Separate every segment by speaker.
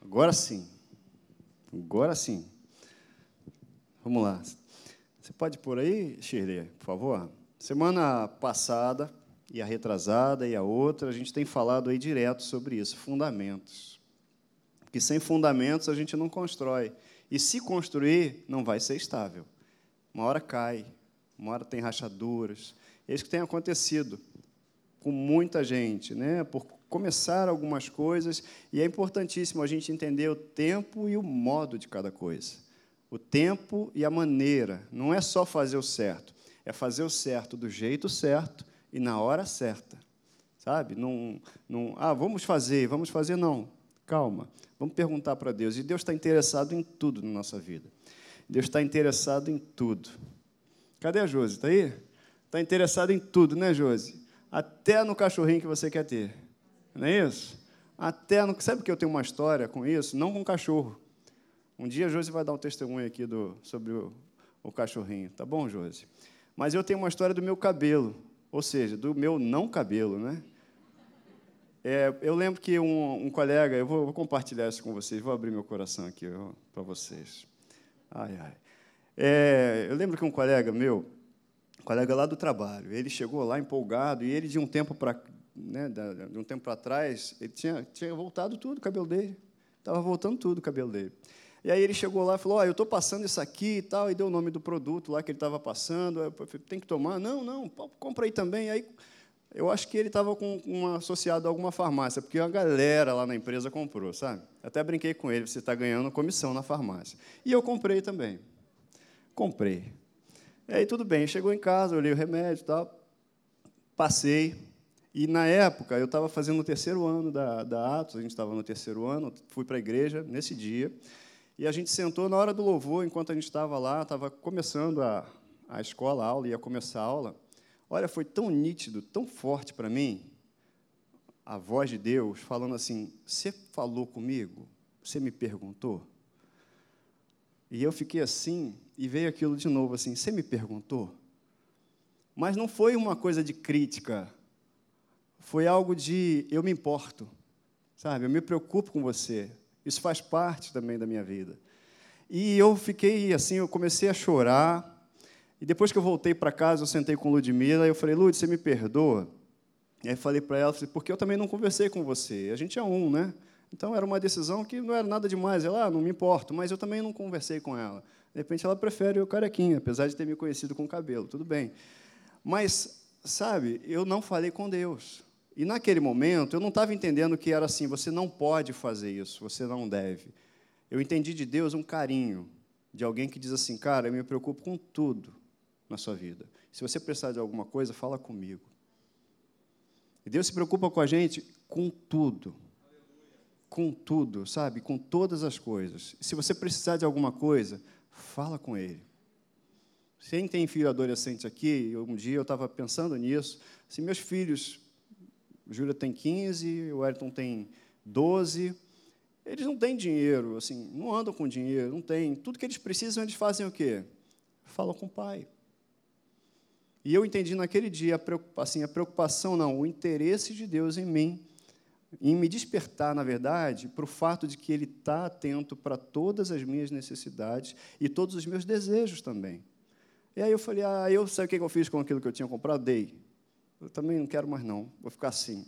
Speaker 1: Agora sim. Agora sim. Vamos lá. Você pode pôr aí, Shirley, por favor? Semana passada, e a retrasada, e a outra, a gente tem falado aí direto sobre isso, fundamentos. Porque sem fundamentos a gente não constrói. E se construir, não vai ser estável. Uma hora cai, uma hora tem rachaduras. É isso que tem acontecido com muita gente, né? por começar algumas coisas, e é importantíssimo a gente entender o tempo e o modo de cada coisa. O tempo e a maneira. Não é só fazer o certo, é fazer o certo do jeito certo e na hora certa. Sabe? Não, não, ah, vamos fazer, vamos fazer, não. Calma. Vamos perguntar para Deus. E Deus está interessado em tudo na nossa vida. Deus está interessado em tudo. Cadê a Josi? Está aí? Está interessado em tudo, né, Josi? Até no cachorrinho que você quer ter. Não é isso? Até. Sabe que eu tenho uma história com isso? Não com cachorro. Um dia a Josi vai dar um testemunho aqui do, sobre o, o cachorrinho. Tá bom, Josi? Mas eu tenho uma história do meu cabelo. Ou seja, do meu não cabelo, né? É, eu lembro que um, um colega, eu vou, vou, compartilhar isso com vocês, vou abrir meu coração aqui para vocês. Ai, ai. É, eu lembro que um colega meu, um colega lá do trabalho, ele chegou lá empolgado e ele de um tempo para né, de um tempo para trás, ele tinha, tinha voltado tudo o cabelo dele, estava voltando tudo o cabelo dele. E aí ele chegou lá e falou: oh, eu estou passando isso aqui e tal, e deu o nome do produto lá que ele estava passando. Eu falei, tem que tomar? Não, não, compra aí também. Aí eu acho que ele estava com um associado a alguma farmácia, porque a galera lá na empresa comprou, sabe? Até brinquei com ele, você está ganhando comissão na farmácia. E eu comprei também. Comprei. E aí tudo bem, chegou em casa, olhei o remédio e tal, passei. E na época eu estava fazendo o terceiro ano da, da Atos, a gente estava no terceiro ano, fui para a igreja nesse dia. E a gente sentou na hora do louvor, enquanto a gente estava lá, estava começando a, a escola, a aula, ia começar a aula. Olha, foi tão nítido, tão forte para mim, a voz de Deus falando assim: Você falou comigo? Você me perguntou? E eu fiquei assim, e veio aquilo de novo assim: Você me perguntou? Mas não foi uma coisa de crítica, foi algo de eu me importo, sabe? Eu me preocupo com você, isso faz parte também da minha vida. E eu fiquei assim, eu comecei a chorar. E depois que eu voltei para casa, eu sentei com Ludmila e eu falei, Lud, você me perdoa? E aí falei para ela, porque eu também não conversei com você. A gente é um, né? Então era uma decisão que não era nada demais. Ela, ah, não me importo, mas eu também não conversei com ela. De repente ela prefere o carequinha, apesar de ter me conhecido com cabelo, tudo bem. Mas, sabe, eu não falei com Deus. E naquele momento eu não estava entendendo que era assim: você não pode fazer isso, você não deve. Eu entendi de Deus um carinho, de alguém que diz assim: cara, eu me preocupo com tudo na sua vida. Se você precisar de alguma coisa, fala comigo. E Deus se preocupa com a gente com tudo. Com tudo, sabe? Com todas as coisas. Se você precisar de alguma coisa, fala com Ele. Quem tem filho adolescente aqui, um dia eu estava pensando nisso. Se meus filhos Júlia tem 15, o Ayrton tem 12. Eles não têm dinheiro, assim, não andam com dinheiro, não têm. Tudo que eles precisam, eles fazem o quê? Falam com o pai. E eu entendi naquele dia a preocupação, assim, a preocupação não, o interesse de Deus em mim, em me despertar, na verdade, para o fato de que Ele está atento para todas as minhas necessidades e todos os meus desejos também. E aí eu falei, ah, eu sei o que eu fiz com aquilo que eu tinha comprado? Dei. Eu também não quero mais não, vou ficar assim.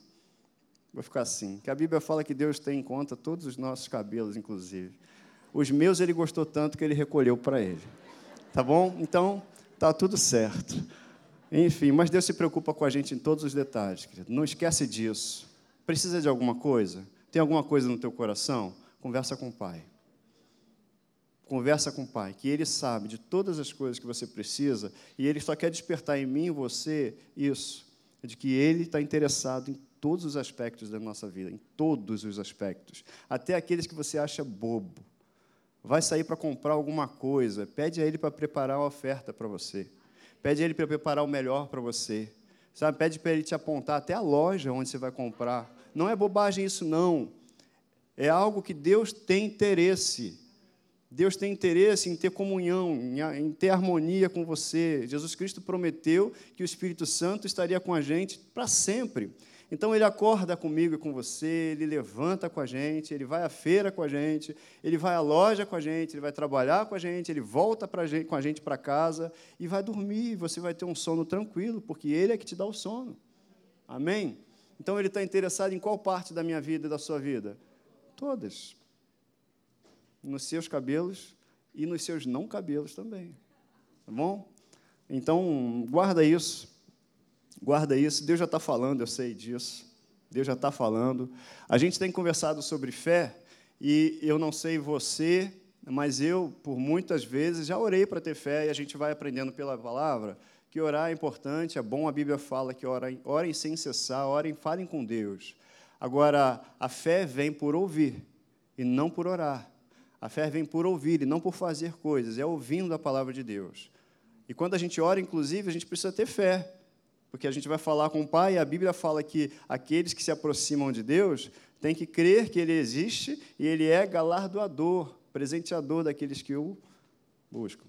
Speaker 1: Vou ficar assim. Que a Bíblia fala que Deus tem em conta todos os nossos cabelos, inclusive. Os meus ele gostou tanto que ele recolheu para ele. Tá bom? Então, tá tudo certo. Enfim, mas Deus se preocupa com a gente em todos os detalhes, querido. Não esquece disso. Precisa de alguma coisa? Tem alguma coisa no teu coração? Conversa com o Pai. Conversa com o Pai, que Ele sabe de todas as coisas que você precisa e Ele só quer despertar em mim e você isso de que Ele está interessado em todos os aspectos da nossa vida, em todos os aspectos, até aqueles que você acha bobo. Vai sair para comprar alguma coisa, pede a Ele para preparar uma oferta para você, pede a Ele para preparar o melhor para você, sabe? Pede para Ele te apontar até a loja onde você vai comprar. Não é bobagem isso, não. É algo que Deus tem interesse. Deus tem interesse em ter comunhão, em ter harmonia com você. Jesus Cristo prometeu que o Espírito Santo estaria com a gente para sempre. Então ele acorda comigo e com você, ele levanta com a gente, ele vai à feira com a gente, ele vai à loja com a gente, ele vai trabalhar com a gente, ele volta gente, com a gente para casa e vai dormir. Você vai ter um sono tranquilo, porque ele é que te dá o sono. Amém? Então ele está interessado em qual parte da minha vida e da sua vida? Todas. Nos seus cabelos e nos seus não cabelos também. Tá bom? Então, guarda isso. Guarda isso. Deus já está falando, eu sei disso. Deus já está falando. A gente tem conversado sobre fé e eu não sei você, mas eu, por muitas vezes, já orei para ter fé e a gente vai aprendendo pela palavra que orar é importante, é bom, a Bíblia fala que orem, orem sem cessar, orem, falem com Deus. Agora, a fé vem por ouvir e não por orar. A fé vem por ouvir e não por fazer coisas, é ouvindo a palavra de Deus. E quando a gente ora, inclusive, a gente precisa ter fé, porque a gente vai falar com o Pai, e a Bíblia fala que aqueles que se aproximam de Deus têm que crer que Ele existe e Ele é galardoador, presenteador daqueles que o buscam.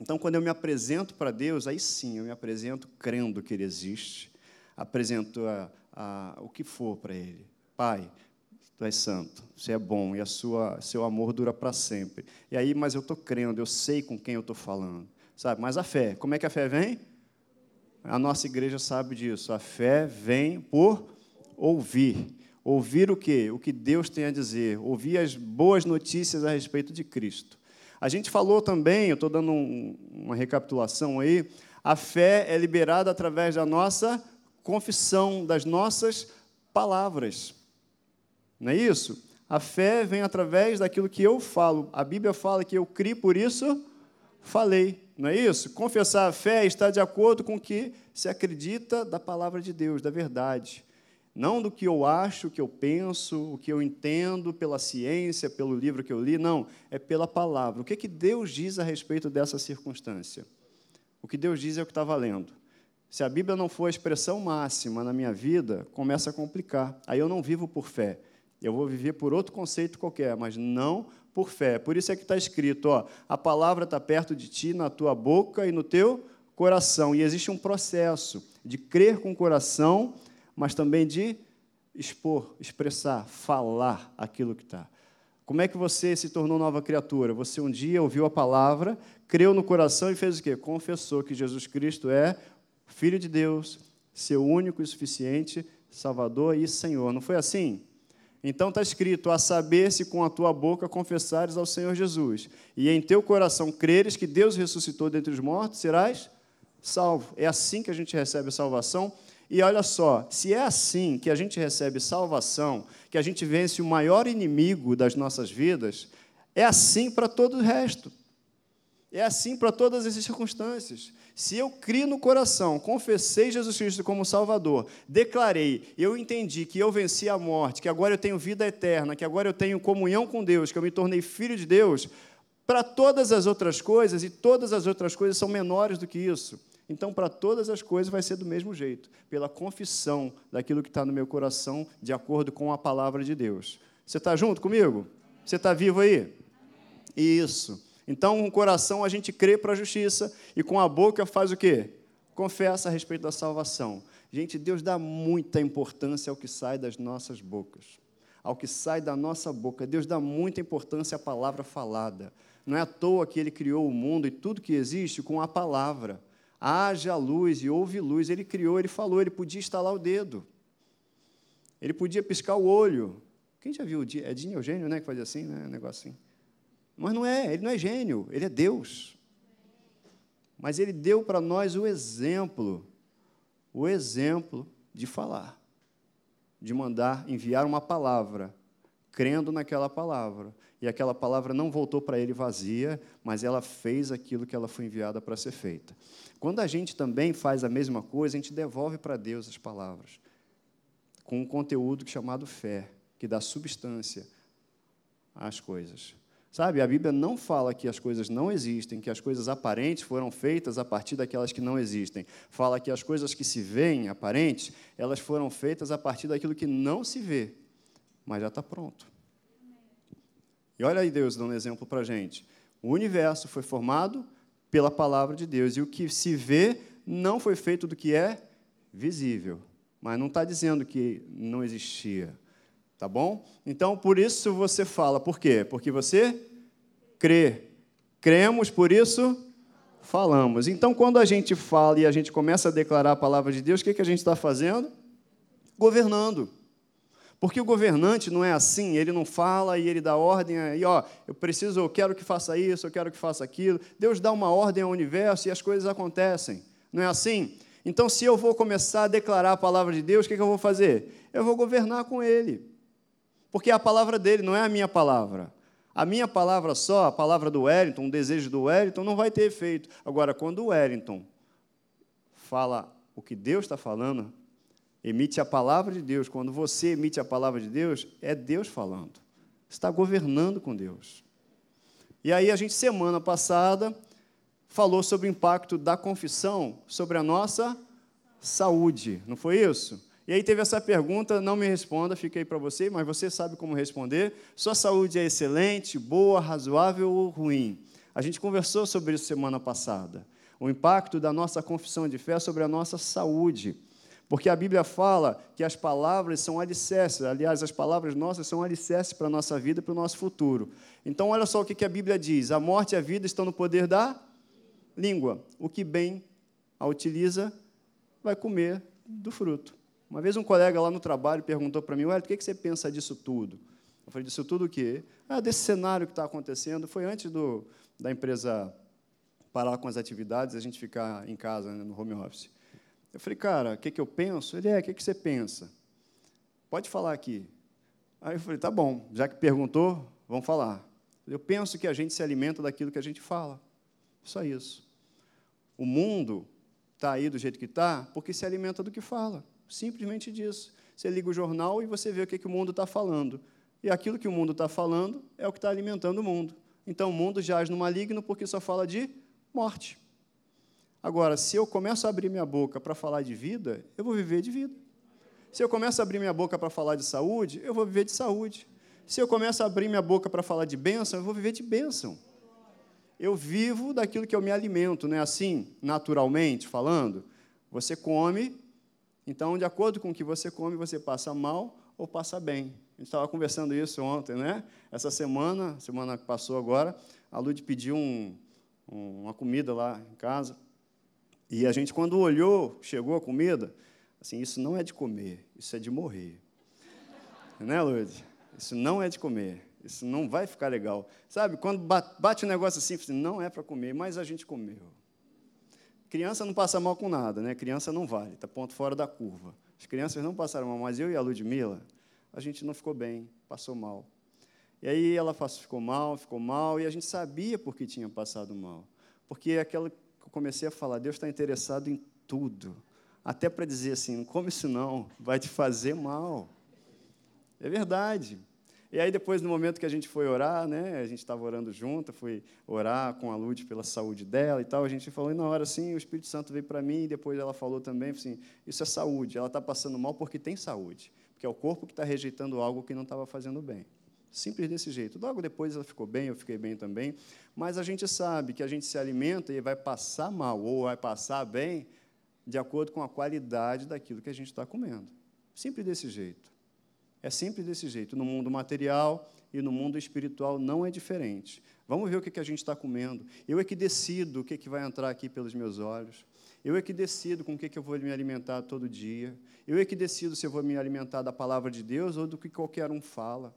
Speaker 1: Então, quando eu me apresento para Deus, aí sim, eu me apresento crendo que Ele existe, apresento a, a, o que for para Ele. Pai, Tu és santo, Você é bom e a sua, seu amor dura para sempre. E aí, mas eu estou crendo, eu sei com quem eu estou falando. Sabe? Mas a fé, como é que a fé vem? A nossa igreja sabe disso. A fé vem por ouvir. Ouvir o quê? O que Deus tem a dizer. Ouvir as boas notícias a respeito de Cristo. A gente falou também, eu estou dando um, uma recapitulação aí, a fé é liberada através da nossa confissão, das nossas palavras. Não é isso? A fé vem através daquilo que eu falo. A Bíblia fala que eu criei, por isso falei. Não é isso? Confessar a fé está de acordo com o que se acredita da palavra de Deus, da verdade. Não do que eu acho, o que eu penso, o que eu entendo pela ciência, pelo livro que eu li, não, é pela palavra. O que, que Deus diz a respeito dessa circunstância? O que Deus diz é o que está valendo. Se a Bíblia não for a expressão máxima na minha vida, começa a complicar. Aí eu não vivo por fé. Eu vou viver por outro conceito qualquer, mas não por fé. Por isso é que está escrito: ó, a palavra está perto de ti, na tua boca e no teu coração. E existe um processo de crer com o coração mas também de expor, expressar, falar aquilo que está. Como é que você se tornou nova criatura? Você um dia ouviu a palavra, creu no coração e fez o quê? Confessou que Jesus Cristo é Filho de Deus, seu único e suficiente Salvador e Senhor. Não foi assim? Então está escrito: a saber se com a tua boca confessares ao Senhor Jesus, e em teu coração creres que Deus ressuscitou dentre os mortos, serás salvo. É assim que a gente recebe a salvação e olha só, se é assim que a gente recebe salvação, que a gente vence o maior inimigo das nossas vidas, é assim para todo o resto. É assim para todas as circunstâncias. Se eu crio no coração, confessei Jesus Cristo como Salvador, declarei, eu entendi que eu venci a morte, que agora eu tenho vida eterna, que agora eu tenho comunhão com Deus, que eu me tornei filho de Deus, para todas as outras coisas, e todas as outras coisas são menores do que isso. Então, para todas as coisas vai ser do mesmo jeito, pela confissão daquilo que está no meu coração, de acordo com a palavra de Deus. Você está junto comigo? Você está vivo aí? Isso. Então, com o coração a gente crê para a justiça e com a boca faz o quê? Confessa a respeito da salvação. Gente, Deus dá muita importância ao que sai das nossas bocas, ao que sai da nossa boca. Deus dá muita importância à palavra falada. Não é à toa que Ele criou o mundo e tudo que existe com a palavra haja luz e houve luz. Ele criou, ele falou, ele podia estalar o dedo. Ele podia piscar o olho. Quem já viu? É Dinho Eugênio, né? Que fazia assim, né? Um assim. Mas não é, ele não é gênio, ele é Deus. Mas ele deu para nós o exemplo, o exemplo de falar, de mandar enviar uma palavra, crendo naquela palavra. E aquela palavra não voltou para ele vazia, mas ela fez aquilo que ela foi enviada para ser feita. Quando a gente também faz a mesma coisa, a gente devolve para Deus as palavras, com um conteúdo chamado fé, que dá substância às coisas. Sabe, a Bíblia não fala que as coisas não existem, que as coisas aparentes foram feitas a partir daquelas que não existem. Fala que as coisas que se veem aparentes, elas foram feitas a partir daquilo que não se vê, mas já está pronto. E olha aí Deus dando exemplo para a gente. O universo foi formado pela palavra de Deus. E o que se vê não foi feito do que é visível, mas não está dizendo que não existia. Tá bom? Então, por isso você fala. Por quê? Porque você crê. Cremos, por isso falamos. Então, quando a gente fala e a gente começa a declarar a palavra de Deus, o que, que a gente está fazendo? Governando. Porque o governante não é assim, ele não fala e ele dá ordem, e ó, eu preciso, eu quero que faça isso, eu quero que faça aquilo. Deus dá uma ordem ao universo e as coisas acontecem. Não é assim? Então, se eu vou começar a declarar a palavra de Deus, o que, que eu vou fazer? Eu vou governar com ele. Porque é a palavra dele, não é a minha palavra. A minha palavra só, a palavra do Wellington, um desejo do Wellington, não vai ter efeito. Agora, quando o Wellington fala o que Deus está falando, emite a palavra de Deus, quando você emite a palavra de Deus, é Deus falando. Está governando com Deus. E aí, a gente, semana passada, falou sobre o impacto da confissão sobre a nossa saúde, não foi isso? E aí teve essa pergunta, não me responda, fiquei para você, mas você sabe como responder. Sua saúde é excelente, boa, razoável ou ruim? A gente conversou sobre isso semana passada. O impacto da nossa confissão de fé sobre a nossa saúde. Porque a Bíblia fala que as palavras são alicerces, aliás, as palavras nossas são alicerces para a nossa vida para o nosso futuro. Então, olha só o que a Bíblia diz: a morte e a vida estão no poder da língua. O que bem a utiliza vai comer do fruto. Uma vez um colega lá no trabalho perguntou para mim, Ué, o que você pensa disso tudo? Eu falei, disso tudo o quê? Ah, desse cenário que está acontecendo. Foi antes do, da empresa parar com as atividades, a gente ficar em casa, né, no home office. Eu falei, cara, o que, que eu penso? Ele é, o que, que você pensa? Pode falar aqui. Aí eu falei, tá bom, já que perguntou, vamos falar. Eu penso que a gente se alimenta daquilo que a gente fala. Só isso. O mundo está aí do jeito que está porque se alimenta do que fala. Simplesmente disso. Você liga o jornal e você vê o que, que o mundo está falando. E aquilo que o mundo está falando é o que está alimentando o mundo. Então o mundo jaz no maligno porque só fala de morte. Agora, se eu começo a abrir minha boca para falar de vida, eu vou viver de vida. Se eu começo a abrir minha boca para falar de saúde, eu vou viver de saúde. Se eu começo a abrir minha boca para falar de bênção, eu vou viver de bênção. Eu vivo daquilo que eu me alimento, não é assim, naturalmente falando? Você come então, de acordo com o que você come, você passa mal ou passa bem. A gente estava conversando isso ontem, né? Essa semana, semana que passou agora, a Lud pediu um, um, uma comida lá em casa. E a gente, quando olhou, chegou a comida, assim, isso não é de comer, isso é de morrer. né, Lud? Isso não é de comer, isso não vai ficar legal. Sabe, quando bate um negócio assim, assim não é para comer, mas a gente comeu. Criança não passa mal com nada, né? Criança não vale, está ponto fora da curva. As crianças não passaram mal, mas eu e a Ludmilla, a gente não ficou bem, passou mal. E aí ela ficou mal, ficou mal, e a gente sabia por que tinha passado mal. Porque é aquela que eu comecei a falar, Deus está interessado em tudo. Até para dizer assim, não come isso não, vai te fazer mal. É verdade. E aí, depois, no momento que a gente foi orar, né, a gente estava orando junto, fui orar com a Lud pela saúde dela e tal, a gente falou, e na hora assim, o Espírito Santo veio para mim, e depois ela falou também, assim, isso é saúde, ela está passando mal porque tem saúde, porque é o corpo que está rejeitando algo que não estava fazendo bem. Simples desse jeito. Logo depois ela ficou bem, eu fiquei bem também, mas a gente sabe que a gente se alimenta e vai passar mal, ou vai passar bem, de acordo com a qualidade daquilo que a gente está comendo. Simples desse jeito. É sempre desse jeito. No mundo material e no mundo espiritual não é diferente. Vamos ver o que a gente está comendo. Eu é que decido o que vai entrar aqui pelos meus olhos. Eu é que decido com o que eu vou me alimentar todo dia. Eu é que decido se eu vou me alimentar da palavra de Deus ou do que qualquer um fala.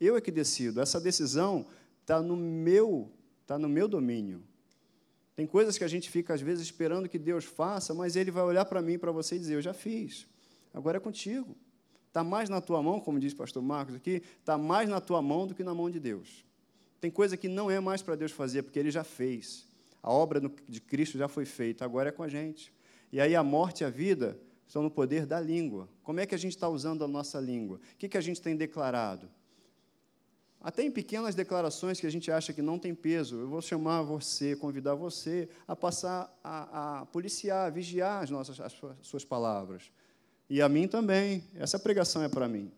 Speaker 1: Eu é que decido. Essa decisão está no meu, está no meu domínio. Tem coisas que a gente fica às vezes esperando que Deus faça, mas Ele vai olhar para mim, para você e dizer: Eu já fiz. Agora é contigo. Está mais na tua mão, como diz o pastor Marcos aqui, está mais na tua mão do que na mão de Deus. Tem coisa que não é mais para Deus fazer, porque Ele já fez. A obra de Cristo já foi feita, agora é com a gente. E aí a morte e a vida estão no poder da língua. Como é que a gente está usando a nossa língua? O que, que a gente tem declarado? Até em pequenas declarações que a gente acha que não tem peso, eu vou chamar você, convidar você a passar a, a policiar, a vigiar as, nossas, as suas palavras. E a mim também. Essa pregação é para mim.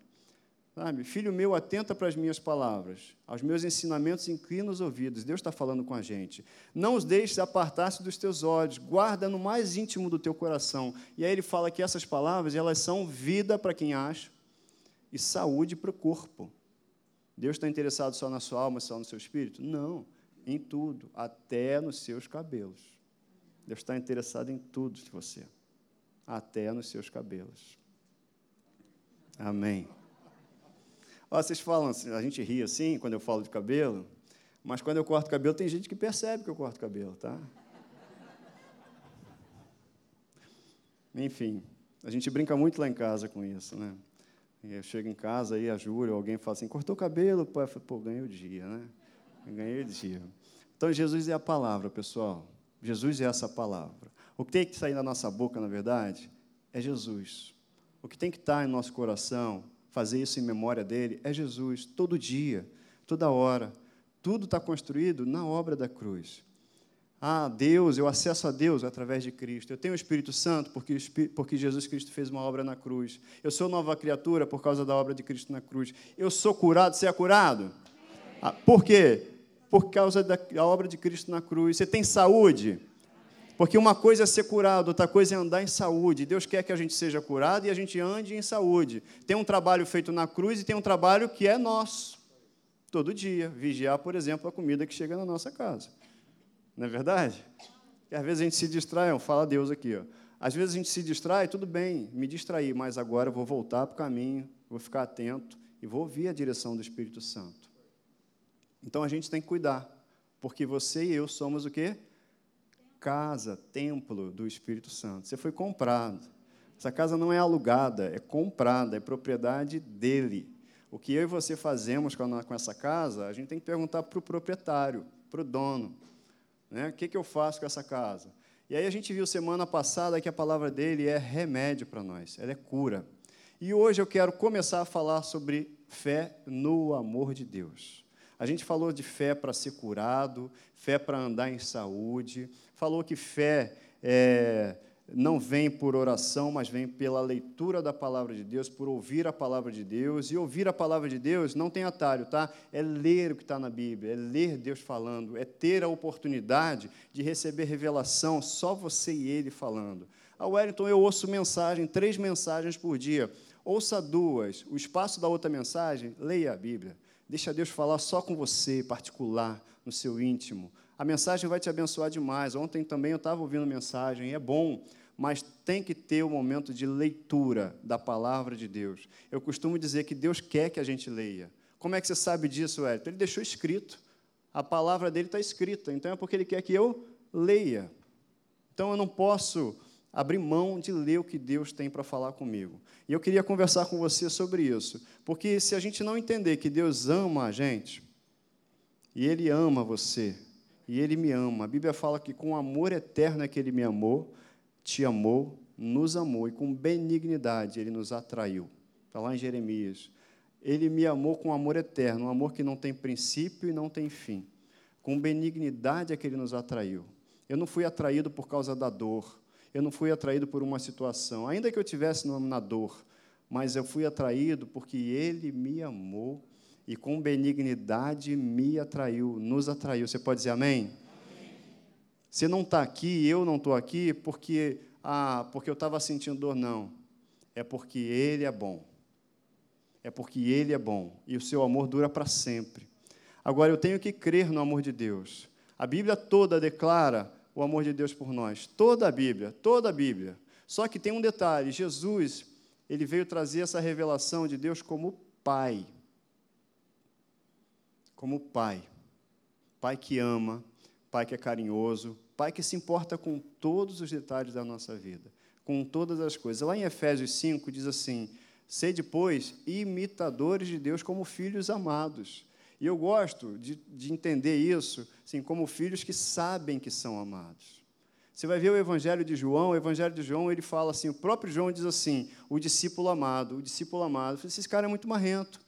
Speaker 1: Sabe? Filho meu, atenta para as minhas palavras, aos meus ensinamentos inclina os ouvidos. Deus está falando com a gente. Não os deixes apartar-se dos teus olhos, guarda no mais íntimo do teu coração. E aí ele fala que essas palavras, elas são vida para quem acha e saúde para o corpo. Deus está interessado só na sua alma, só no seu espírito? Não, em tudo, até nos seus cabelos. Deus está interessado em tudo de você, até nos seus cabelos. Amém. Ó, vocês falam assim, a gente ri assim quando eu falo de cabelo, mas quando eu corto cabelo, tem gente que percebe que eu corto cabelo, tá? Enfim, a gente brinca muito lá em casa com isso, né? Eu chego em casa aí, a Júlia, alguém fala assim, cortou o cabelo? Pô, eu falo, pô, ganhei o dia, né? Ganhei o dia. Então, Jesus é a palavra, pessoal. Jesus é essa palavra. O que tem que sair da nossa boca, na verdade, é Jesus. O que tem que estar em nosso coração fazer isso em memória dele é Jesus, todo dia, toda hora. Tudo está construído na obra da cruz. Ah, Deus, eu acesso a Deus através de Cristo. Eu tenho o Espírito Santo porque, porque Jesus Cristo fez uma obra na cruz. Eu sou nova criatura por causa da obra de Cristo na cruz. Eu sou curado, você é curado? Ah, por quê? Por causa da obra de Cristo na cruz. Você tem saúde? Porque uma coisa é ser curado, outra coisa é andar em saúde. Deus quer que a gente seja curado e a gente ande em saúde. Tem um trabalho feito na cruz e tem um trabalho que é nosso. Todo dia. Vigiar, por exemplo, a comida que chega na nossa casa. Não é verdade? E às vezes a gente se distrai, fala Deus aqui. Ó. Às vezes a gente se distrai, tudo bem, me distraí, mas agora eu vou voltar para o caminho, vou ficar atento e vou ouvir a direção do Espírito Santo. Então a gente tem que cuidar, porque você e eu somos o quê? casa, templo do Espírito Santo. Você foi comprado. Essa casa não é alugada, é comprada, é propriedade dele. O que eu e você fazemos com essa casa, a gente tem que perguntar para o proprietário, para o dono. Né? O que, que eu faço com essa casa? E aí a gente viu semana passada que a palavra dele é remédio para nós, ela é cura. E hoje eu quero começar a falar sobre fé no amor de Deus. A gente falou de fé para ser curado, fé para andar em saúde, falou que fé é, não vem por oração, mas vem pela leitura da palavra de Deus, por ouvir a palavra de Deus. E ouvir a palavra de Deus não tem atalho, tá? É ler o que está na Bíblia, é ler Deus falando, é ter a oportunidade de receber revelação, só você e Ele falando. A Wellington, eu ouço mensagem, três mensagens por dia. Ouça duas. O espaço da outra mensagem, leia a Bíblia. Deixa Deus falar só com você, particular, no seu íntimo. A mensagem vai te abençoar demais. Ontem também eu estava ouvindo mensagem, é bom, mas tem que ter o um momento de leitura da palavra de Deus. Eu costumo dizer que Deus quer que a gente leia. Como é que você sabe disso, Hélio? Ele deixou escrito. A palavra dele está escrita, então é porque ele quer que eu leia. Então eu não posso abrir mão de ler o que Deus tem para falar comigo. E eu queria conversar com você sobre isso, porque se a gente não entender que Deus ama a gente, e Ele ama você, e Ele me ama, a Bíblia fala que com amor eterno é que Ele me amou, te amou, nos amou, e com benignidade Ele nos atraiu. Está lá em Jeremias. Ele me amou com amor eterno, um amor que não tem princípio e não tem fim. Com benignidade é que Ele nos atraiu. Eu não fui atraído por causa da dor, eu não fui atraído por uma situação, ainda que eu tivesse na dor, mas eu fui atraído porque Ele me amou e com benignidade me atraiu, nos atraiu. Você pode dizer amém? amém. Você não está aqui, eu não estou aqui porque, ah, porque eu estava sentindo dor, não. É porque Ele é bom. É porque Ele é bom e o seu amor dura para sempre. Agora, eu tenho que crer no amor de Deus. A Bíblia toda declara o amor de Deus por nós. Toda a Bíblia, toda a Bíblia. Só que tem um detalhe: Jesus, ele veio trazer essa revelação de Deus como Pai. Como Pai. Pai que ama, Pai que é carinhoso, Pai que se importa com todos os detalhes da nossa vida, com todas as coisas. Lá em Efésios 5 diz assim: Sede, pois, imitadores de Deus como filhos amados e eu gosto de, de entender isso assim, como filhos que sabem que são amados. Você vai ver o Evangelho de João, o Evangelho de João, ele fala assim, o próprio João diz assim, o discípulo amado, o discípulo amado. Esse cara é muito marrento.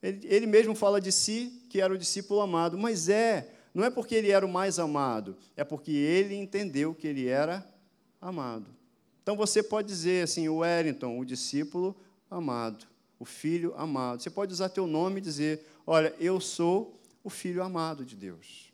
Speaker 1: Ele, ele mesmo fala de si que era o discípulo amado, mas é, não é porque ele era o mais amado, é porque ele entendeu que ele era amado. Então você pode dizer assim, o Wellington, o discípulo amado, o filho amado. Você pode usar teu nome e dizer: Olha, eu sou o filho amado de Deus.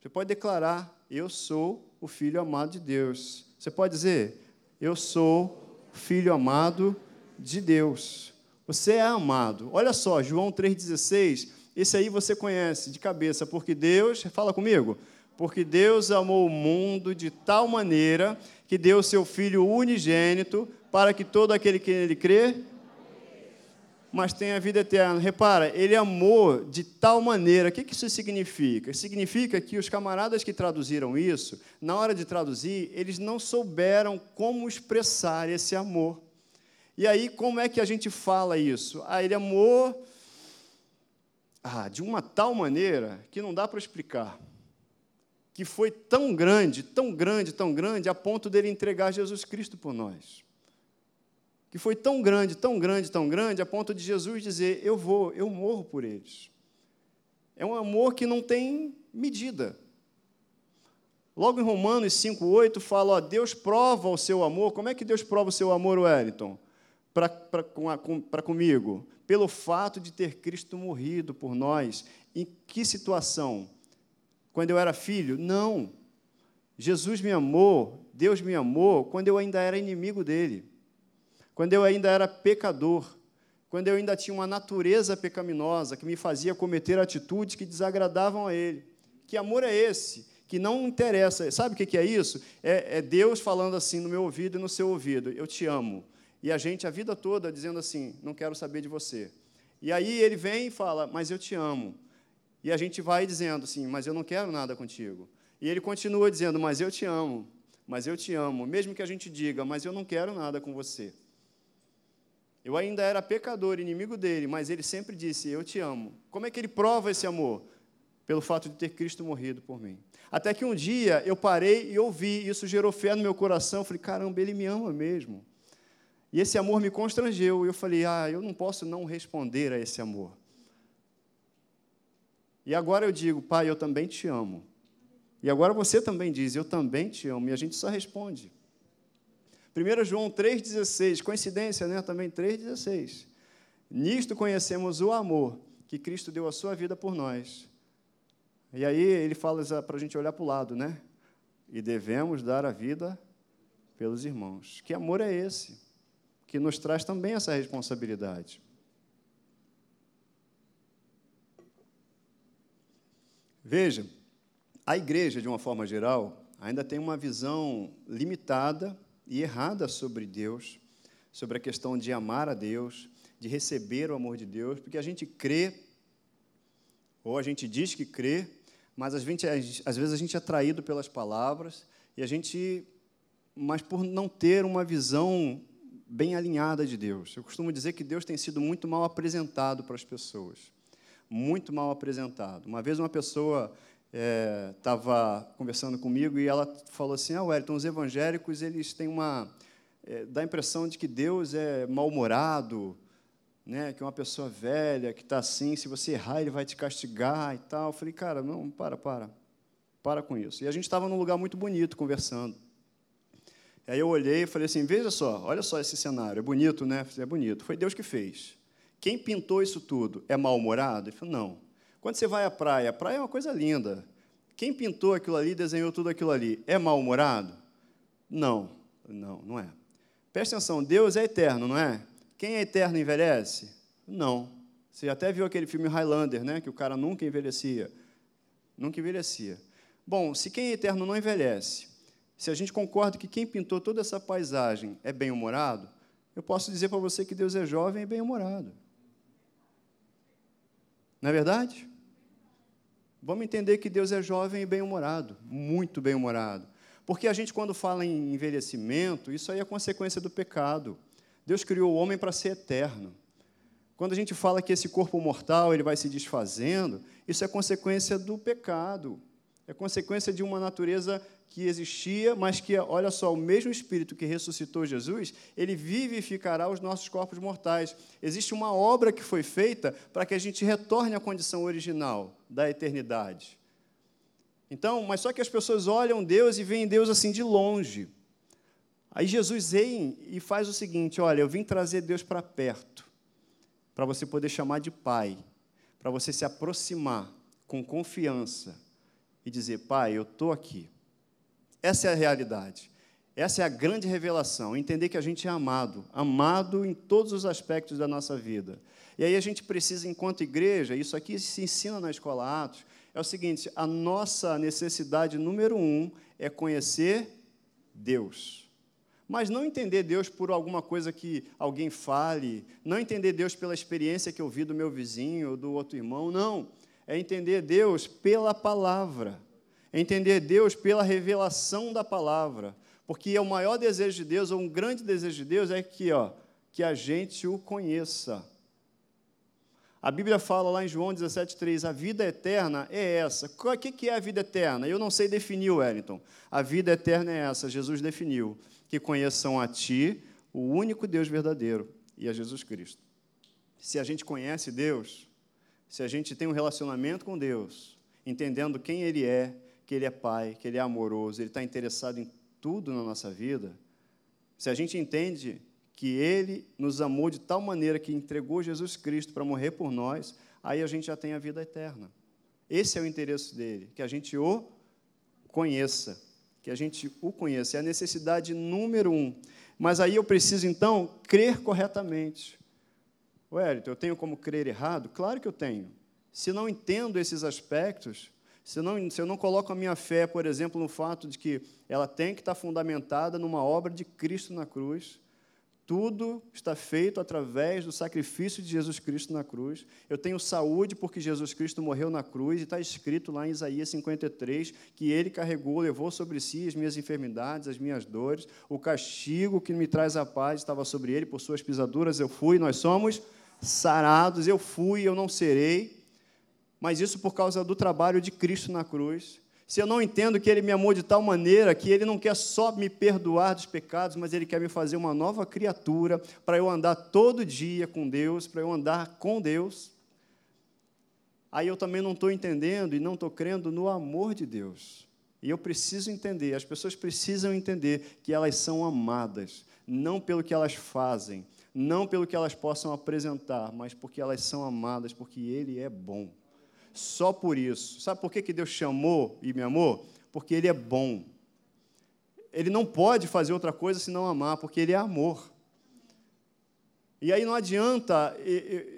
Speaker 1: Você pode declarar: Eu sou o filho amado de Deus. Você pode dizer: Eu sou o filho amado de Deus. Você é amado. Olha só, João 3,16. Esse aí você conhece de cabeça, porque Deus, fala comigo, porque Deus amou o mundo de tal maneira que deu seu Filho unigênito para que todo aquele que nele crê mas tem a vida eterna. Repara, ele amou de tal maneira. O que isso significa? Significa que os camaradas que traduziram isso, na hora de traduzir, eles não souberam como expressar esse amor. E aí, como é que a gente fala isso? Ah, ele amou ah, de uma tal maneira que não dá para explicar. Que foi tão grande, tão grande, tão grande, a ponto dele entregar Jesus Cristo por nós que foi tão grande, tão grande, tão grande, a ponto de Jesus dizer: Eu vou, eu morro por eles. É um amor que não tem medida. Logo em Romanos 5,8 fala: ó, Deus prova o seu amor. Como é que Deus prova o seu amor, Wellington? Para comigo? Pelo fato de ter Cristo morrido por nós. Em que situação? Quando eu era filho? Não. Jesus me amou, Deus me amou quando eu ainda era inimigo dele quando eu ainda era pecador, quando eu ainda tinha uma natureza pecaminosa que me fazia cometer atitudes que desagradavam a Ele. Que amor é esse? Que não interessa. Sabe o que é isso? É, é Deus falando assim no meu ouvido e no seu ouvido: Eu te amo. E a gente a vida toda dizendo assim: Não quero saber de você. E aí ele vem e fala: Mas eu te amo. E a gente vai dizendo assim: Mas eu não quero nada contigo. E ele continua dizendo: Mas eu te amo. Mas eu te amo. Mesmo que a gente diga: Mas eu não quero nada com você. Eu ainda era pecador, inimigo dele, mas ele sempre disse: Eu te amo. Como é que ele prova esse amor? Pelo fato de ter Cristo morrido por mim. Até que um dia eu parei e ouvi, isso gerou fé no meu coração. Eu falei: Caramba, ele me ama mesmo. E esse amor me constrangeu. E eu falei: Ah, eu não posso não responder a esse amor. E agora eu digo: Pai, eu também te amo. E agora você também diz: Eu também te amo. E a gente só responde. 1 João 3,16, coincidência, né? Também 3,16. Nisto conhecemos o amor que Cristo deu a sua vida por nós. E aí ele fala para a gente olhar para o lado, né? E devemos dar a vida pelos irmãos. Que amor é esse? Que nos traz também essa responsabilidade. Veja, a igreja, de uma forma geral, ainda tem uma visão limitada e errada sobre Deus, sobre a questão de amar a Deus, de receber o amor de Deus, porque a gente crê, ou a gente diz que crê, mas às vezes, às vezes a gente é atraído pelas palavras e a gente, mas por não ter uma visão bem alinhada de Deus. Eu costumo dizer que Deus tem sido muito mal apresentado para as pessoas, muito mal apresentado. Uma vez uma pessoa estava é, conversando comigo e ela falou assim: Ah, Wellington, os evangélicos eles têm uma. É, dá a impressão de que Deus é mal-humorado, né? que é uma pessoa velha, que está assim, se você errar, ele vai te castigar e tal. Eu falei, cara, não, para, para. Para com isso. E a gente estava num lugar muito bonito conversando. Aí eu olhei e falei assim: veja só, olha só esse cenário, é bonito, né? É bonito. Foi Deus que fez. Quem pintou isso tudo é mal-humorado? Ele falou: não. Quando você vai à praia, a praia é uma coisa linda. Quem pintou aquilo ali, desenhou tudo aquilo ali, é mal-humorado? Não, não, não é. Presta atenção, Deus é eterno, não é? Quem é eterno envelhece? Não. Você até viu aquele filme Highlander, né? Que o cara nunca envelhecia. Nunca envelhecia. Bom, se quem é eterno não envelhece, se a gente concorda que quem pintou toda essa paisagem é bem-humorado, eu posso dizer para você que Deus é jovem e bem-humorado. Não é verdade? Vamos entender que Deus é jovem e bem-humorado, muito bem-humorado. Porque a gente, quando fala em envelhecimento, isso aí é consequência do pecado. Deus criou o homem para ser eterno. Quando a gente fala que esse corpo mortal ele vai se desfazendo, isso é consequência do pecado. É consequência de uma natureza que existia, mas que, olha só, o mesmo Espírito que ressuscitou Jesus, ele vivificará os nossos corpos mortais. Existe uma obra que foi feita para que a gente retorne à condição original da eternidade. Então, mas só que as pessoas olham Deus e veem Deus assim de longe. Aí Jesus vem e faz o seguinte: olha, eu vim trazer Deus para perto, para você poder chamar de Pai, para você se aproximar com confiança e dizer: Pai, eu estou aqui. Essa é a realidade. Essa é a grande revelação, entender que a gente é amado, amado em todos os aspectos da nossa vida. E aí a gente precisa, enquanto igreja, isso aqui se ensina na escola Atos, é o seguinte: a nossa necessidade número um é conhecer Deus. Mas não entender Deus por alguma coisa que alguém fale, não entender Deus pela experiência que eu vi do meu vizinho ou do outro irmão, não. É entender Deus pela palavra, entender Deus pela revelação da palavra. Porque o maior desejo de Deus, ou um grande desejo de Deus, é que, ó, que a gente o conheça. A Bíblia fala lá em João 17,3: a vida eterna é essa. O que é a vida eterna? Eu não sei definir, Wellington. A vida eterna é essa, Jesus definiu: que conheçam a Ti, o único Deus verdadeiro, e a Jesus Cristo. Se a gente conhece Deus, se a gente tem um relacionamento com Deus, entendendo quem Ele é, que Ele é Pai, que Ele é amoroso, Ele está interessado em tudo na nossa vida, se a gente entende que Ele nos amou de tal maneira que entregou Jesus Cristo para morrer por nós, aí a gente já tem a vida eterna. Esse é o interesse dele, que a gente o conheça, que a gente o conheça. É a necessidade número um. Mas aí eu preciso, então, crer corretamente. Wellington, eu tenho como crer errado? Claro que eu tenho. Se não entendo esses aspectos, se, não, se eu não coloco a minha fé, por exemplo, no fato de que ela tem que estar fundamentada numa obra de Cristo na cruz, tudo está feito através do sacrifício de Jesus Cristo na cruz. Eu tenho saúde porque Jesus Cristo morreu na cruz, e está escrito lá em Isaías 53 que ele carregou, levou sobre si as minhas enfermidades, as minhas dores. O castigo que me traz a paz estava sobre ele, por suas pisaduras eu fui. Nós somos sarados, eu fui, eu não serei. Mas isso por causa do trabalho de Cristo na cruz. Se eu não entendo que Ele me amou de tal maneira que Ele não quer só me perdoar dos pecados, mas Ele quer me fazer uma nova criatura, para eu andar todo dia com Deus, para eu andar com Deus, aí eu também não estou entendendo e não estou crendo no amor de Deus. E eu preciso entender, as pessoas precisam entender que elas são amadas, não pelo que elas fazem, não pelo que elas possam apresentar, mas porque elas são amadas, porque Ele é bom só por isso. Sabe por que, que Deus chamou e me amou? Porque Ele é bom. Ele não pode fazer outra coisa senão amar, porque Ele é amor. E aí não adianta,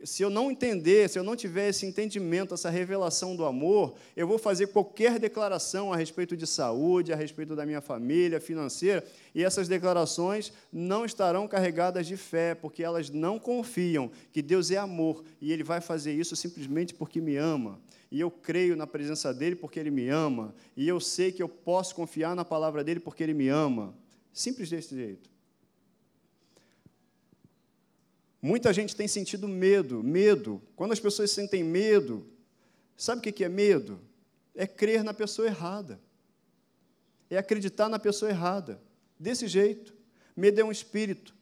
Speaker 1: se eu não entender, se eu não tiver esse entendimento, essa revelação do amor, eu vou fazer qualquer declaração a respeito de saúde, a respeito da minha família, financeira, e essas declarações não estarão carregadas de fé, porque elas não confiam que Deus é amor e Ele vai fazer isso simplesmente porque me ama. E eu creio na presença dEle porque Ele me ama, e eu sei que eu posso confiar na palavra dEle porque Ele me ama. Simples desse jeito. Muita gente tem sentido medo, medo. Quando as pessoas sentem medo, sabe o que é medo? É crer na pessoa errada. É acreditar na pessoa errada. Desse jeito. Medo é um espírito.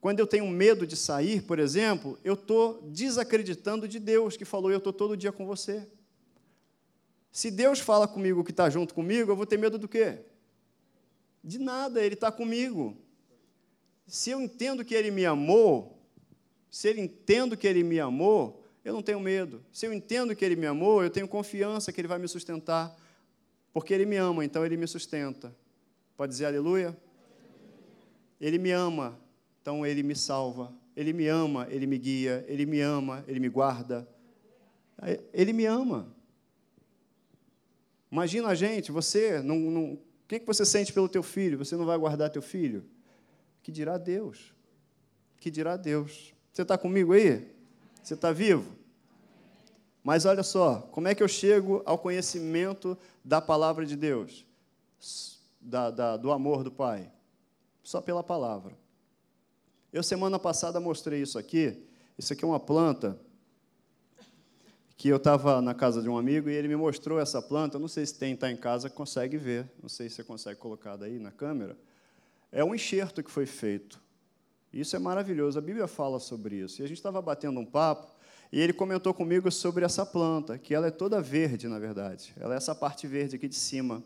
Speaker 1: Quando eu tenho medo de sair, por exemplo, eu estou desacreditando de Deus, que falou: Eu estou todo dia com você. Se Deus fala comigo que está junto comigo, eu vou ter medo do quê? De nada, Ele está comigo. Se eu entendo que Ele me amou, se eu entendo que Ele me amou, eu não tenho medo. Se eu entendo que Ele me amou, eu tenho confiança que Ele vai me sustentar. Porque Ele me ama, então Ele me sustenta. Pode dizer aleluia? Ele me ama, então Ele me salva. Ele me ama, Ele me guia. Ele me ama, Ele me guarda. Ele me ama. Imagina a gente, você, não, não, o que, que você sente pelo teu filho? Você não vai guardar teu filho? Que dirá Deus? Que dirá Deus? Você está comigo aí? Você está vivo? Mas olha só, como é que eu chego ao conhecimento da palavra de Deus? Da, da, do amor do Pai? Só pela palavra. Eu, semana passada, mostrei isso aqui. Isso aqui é uma planta que eu estava na casa de um amigo e ele me mostrou essa planta. Não sei se tem, está em casa, consegue ver. Não sei se você consegue colocar daí na câmera. É um enxerto que foi feito. Isso é maravilhoso, a Bíblia fala sobre isso. E a gente estava batendo um papo, e ele comentou comigo sobre essa planta, que ela é toda verde, na verdade. Ela é essa parte verde aqui de cima.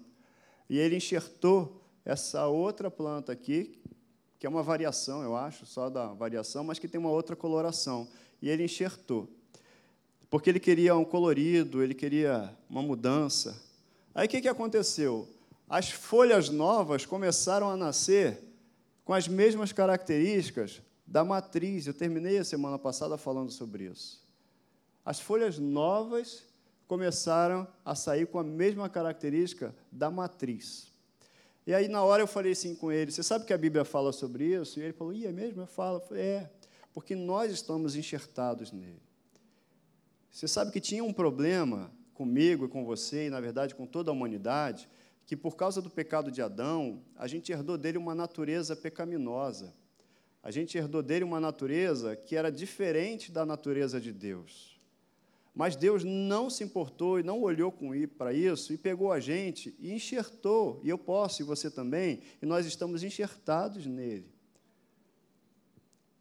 Speaker 1: E ele enxertou essa outra planta aqui, que é uma variação, eu acho, só da variação, mas que tem uma outra coloração. E ele enxertou. Porque ele queria um colorido, ele queria uma mudança. Aí o que, que aconteceu? As folhas novas começaram a nascer com as mesmas características da matriz. Eu terminei a semana passada falando sobre isso. As folhas novas começaram a sair com a mesma característica da matriz. E aí, na hora, eu falei assim com ele: Você sabe que a Bíblia fala sobre isso? E ele falou: Ih, é mesmo? Eu falo. É, porque nós estamos enxertados nele. Você sabe que tinha um problema comigo e com você, e, na verdade, com toda a humanidade, que por causa do pecado de Adão, a gente herdou dele uma natureza pecaminosa. A gente herdou dele uma natureza que era diferente da natureza de Deus. Mas Deus não se importou e não olhou para isso e pegou a gente e enxertou, e eu posso, e você também, e nós estamos enxertados nele.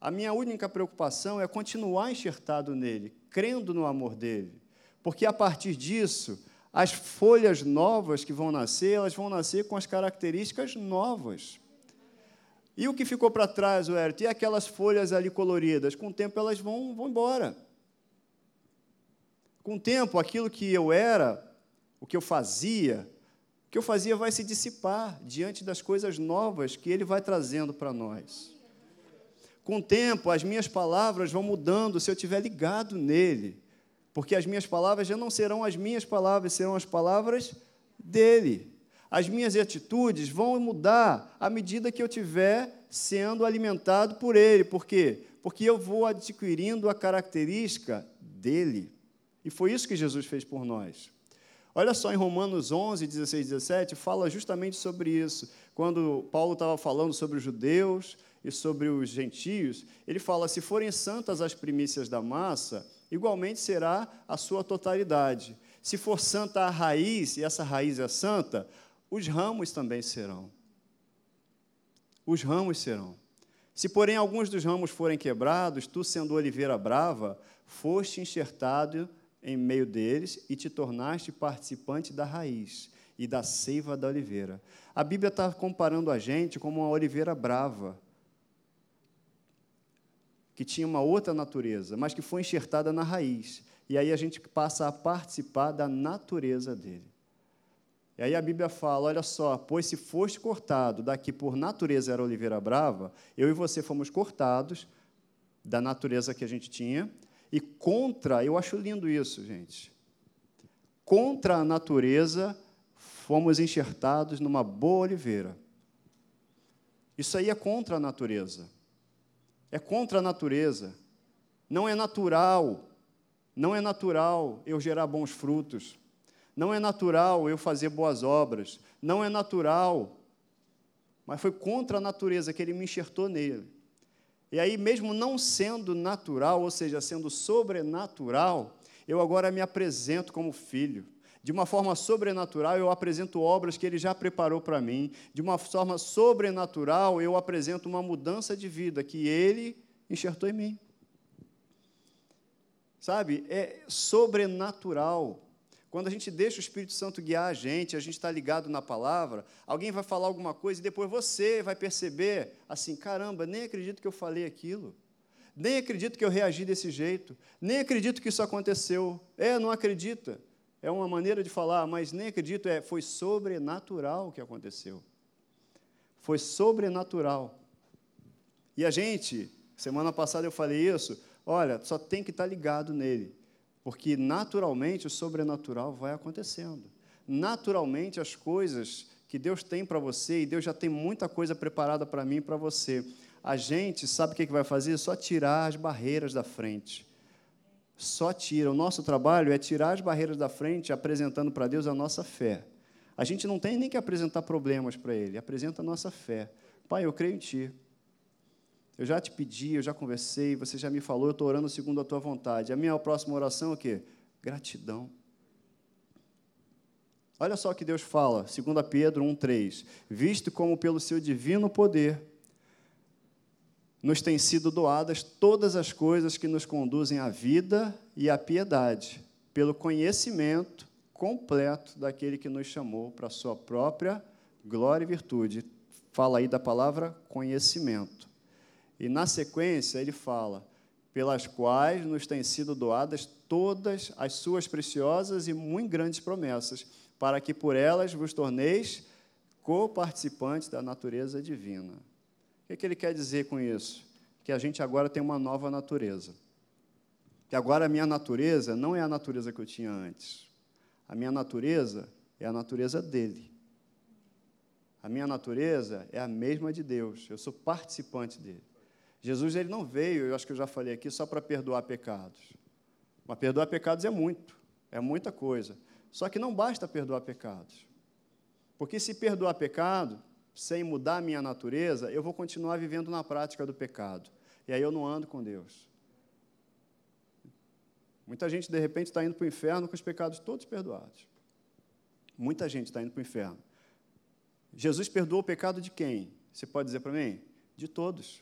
Speaker 1: A minha única preocupação é continuar enxertado nele, crendo no amor dele, porque a partir disso, as folhas novas que vão nascer, elas vão nascer com as características novas. E o que ficou para trás, Hélio? E aquelas folhas ali coloridas? Com o tempo elas vão, vão embora. Com o tempo, aquilo que eu era, o que eu fazia, o que eu fazia vai se dissipar diante das coisas novas que Ele vai trazendo para nós. Com o tempo, as minhas palavras vão mudando se eu estiver ligado nele, porque as minhas palavras já não serão as minhas palavras, serão as palavras dele. As minhas atitudes vão mudar à medida que eu estiver sendo alimentado por ele. Por quê? Porque eu vou adquirindo a característica dele. E foi isso que Jesus fez por nós. Olha só, em Romanos 11, 16 17, fala justamente sobre isso. Quando Paulo estava falando sobre os judeus e sobre os gentios, ele fala: se forem santas as primícias da massa, igualmente será a sua totalidade. Se for santa a raiz, e essa raiz é santa, os ramos também serão. Os ramos serão. Se, porém, alguns dos ramos forem quebrados, tu, sendo oliveira brava, foste enxertado em meio deles e te tornaste participante da raiz e da seiva da oliveira. A Bíblia está comparando a gente como uma oliveira brava, que tinha uma outra natureza, mas que foi enxertada na raiz. E aí a gente passa a participar da natureza dele. E aí a Bíblia fala: olha só, pois se foste cortado daqui por natureza era oliveira brava, eu e você fomos cortados da natureza que a gente tinha e contra, eu acho lindo isso, gente. Contra a natureza, fomos enxertados numa boa oliveira. Isso aí é contra a natureza. É contra a natureza. Não é natural. Não é natural eu gerar bons frutos. Não é natural eu fazer boas obras. Não é natural. Mas foi contra a natureza que ele me enxertou nele. E aí, mesmo não sendo natural, ou seja, sendo sobrenatural, eu agora me apresento como filho. De uma forma sobrenatural, eu apresento obras que ele já preparou para mim. De uma forma sobrenatural, eu apresento uma mudança de vida que ele enxertou em mim. Sabe? É sobrenatural. Quando a gente deixa o Espírito Santo guiar a gente, a gente está ligado na palavra, alguém vai falar alguma coisa e depois você vai perceber assim: caramba, nem acredito que eu falei aquilo, nem acredito que eu reagi desse jeito, nem acredito que isso aconteceu. É, não acredita. É uma maneira de falar, mas nem acredito, é, foi sobrenatural o que aconteceu. Foi sobrenatural. E a gente, semana passada eu falei isso, olha, só tem que estar tá ligado nele. Porque naturalmente o sobrenatural vai acontecendo. Naturalmente as coisas que Deus tem para você, e Deus já tem muita coisa preparada para mim e para você. A gente sabe o que vai fazer? Só tirar as barreiras da frente. Só tira. O nosso trabalho é tirar as barreiras da frente, apresentando para Deus a nossa fé. A gente não tem nem que apresentar problemas para Ele, apresenta a nossa fé. Pai, eu creio em Ti. Eu já te pedi, eu já conversei, você já me falou, eu estou orando segundo a tua vontade. A minha próxima oração é o quê? Gratidão. Olha só o que Deus fala, 2 Pedro 1,3: Visto como pelo seu divino poder nos têm sido doadas todas as coisas que nos conduzem à vida e à piedade, pelo conhecimento completo daquele que nos chamou para a sua própria glória e virtude. fala aí da palavra conhecimento. E na sequência ele fala, pelas quais nos têm sido doadas todas as suas preciosas e muito grandes promessas, para que por elas vos torneis co-participantes da natureza divina. O que, é que ele quer dizer com isso? Que a gente agora tem uma nova natureza. Que agora a minha natureza não é a natureza que eu tinha antes. A minha natureza é a natureza dele. A minha natureza é a mesma de Deus. Eu sou participante dele. Jesus ele não veio, eu acho que eu já falei aqui, só para perdoar pecados. Mas perdoar pecados é muito, é muita coisa. Só que não basta perdoar pecados. Porque se perdoar pecado, sem mudar a minha natureza, eu vou continuar vivendo na prática do pecado. E aí eu não ando com Deus. Muita gente, de repente, está indo para o inferno com os pecados todos perdoados. Muita gente está indo para o inferno. Jesus perdoou o pecado de quem? Você pode dizer para mim? De todos.